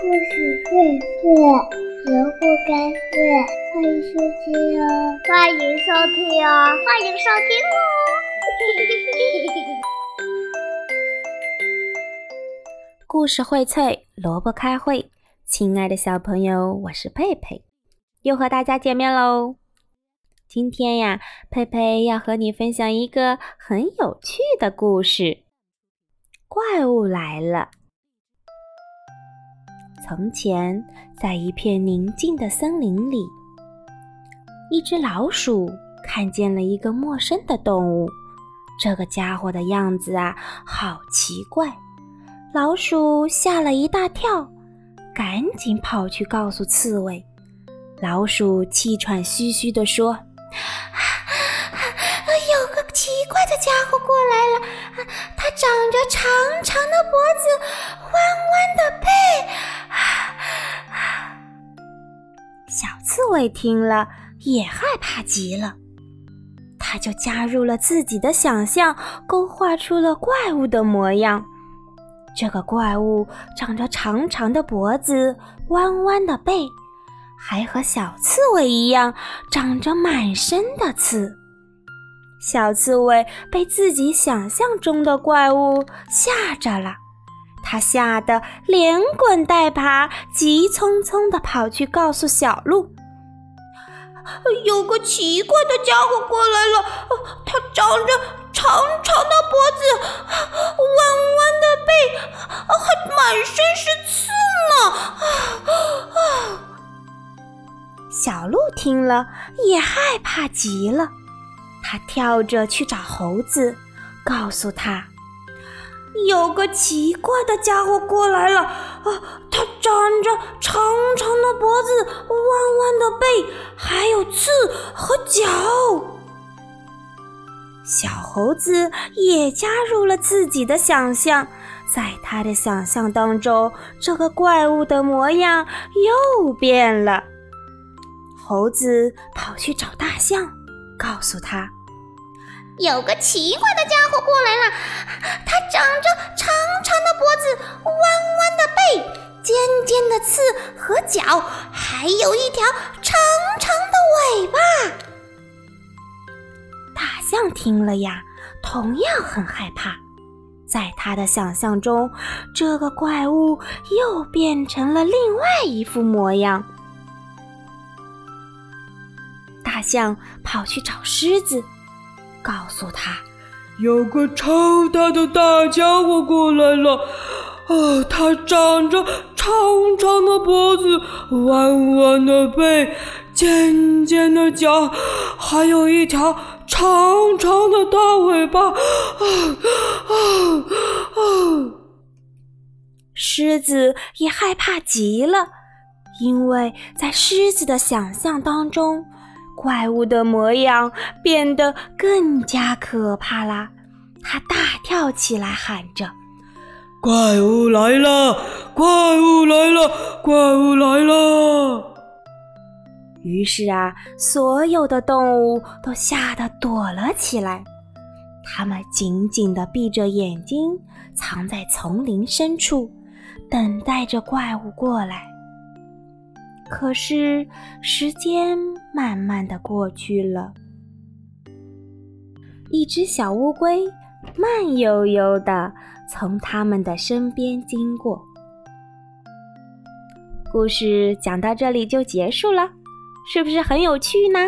故事会睡，萝卜该睡，欢迎收听哦！欢迎收听哦！欢迎收听哦！故事荟萃，萝卜开会。亲爱的小朋友，我是佩佩，又和大家见面喽。今天呀，佩佩要和你分享一个很有趣的故事。怪物来了。从前，在一片宁静的森林里，一只老鼠看见了一个陌生的动物。这个家伙的样子啊，好奇怪！老鼠吓了一大跳，赶紧跑去告诉刺猬。老鼠气喘吁吁地说：“啊有个奇怪的家伙过来了，它长着长长的脖子，小刺猬听了也害怕极了，他就加入了自己的想象，勾画出了怪物的模样。这个怪物长着长长的脖子，弯弯的背，还和小刺猬一样长着满身的刺。小刺猬被自己想象中的怪物吓着了，他吓得连滚带爬，急匆匆地跑去告诉小鹿。有个奇怪的家伙过来了，他长着长长的脖子，弯弯的背，还满身是刺呢。小鹿听了也害怕极了，他跳着去找猴子，告诉他。有个奇怪的家伙过来了，啊，他长着长长的脖子，弯弯的背，还有刺和脚。小猴子也加入了自己的想象，在他的想象当中，这个怪物的模样又变了。猴子跑去找大象，告诉他。有个奇怪的家伙过来了，它长着长长的脖子，弯弯的背，尖尖的刺和角，还有一条长长的尾巴。大象听了呀，同样很害怕。在他的想象中，这个怪物又变成了另外一副模样。大象跑去找狮子。告诉他，有个超大的大家伙过来了，啊，他长着长长的脖子，弯弯的背，尖尖的角，还有一条长长的大尾巴。啊啊啊！狮子也害怕极了，因为在狮子的想象当中。怪物的模样变得更加可怕啦！他大跳起来，喊着：“怪物来了！怪物来了！怪物来了！”于是啊，所有的动物都吓得躲了起来，它们紧紧地闭着眼睛，藏在丛林深处，等待着怪物过来。可是时间慢慢的过去了，一只小乌龟慢悠悠的从他们的身边经过。故事讲到这里就结束了，是不是很有趣呢？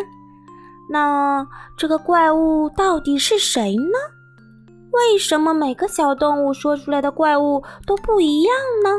那这个怪物到底是谁呢？为什么每个小动物说出来的怪物都不一样呢？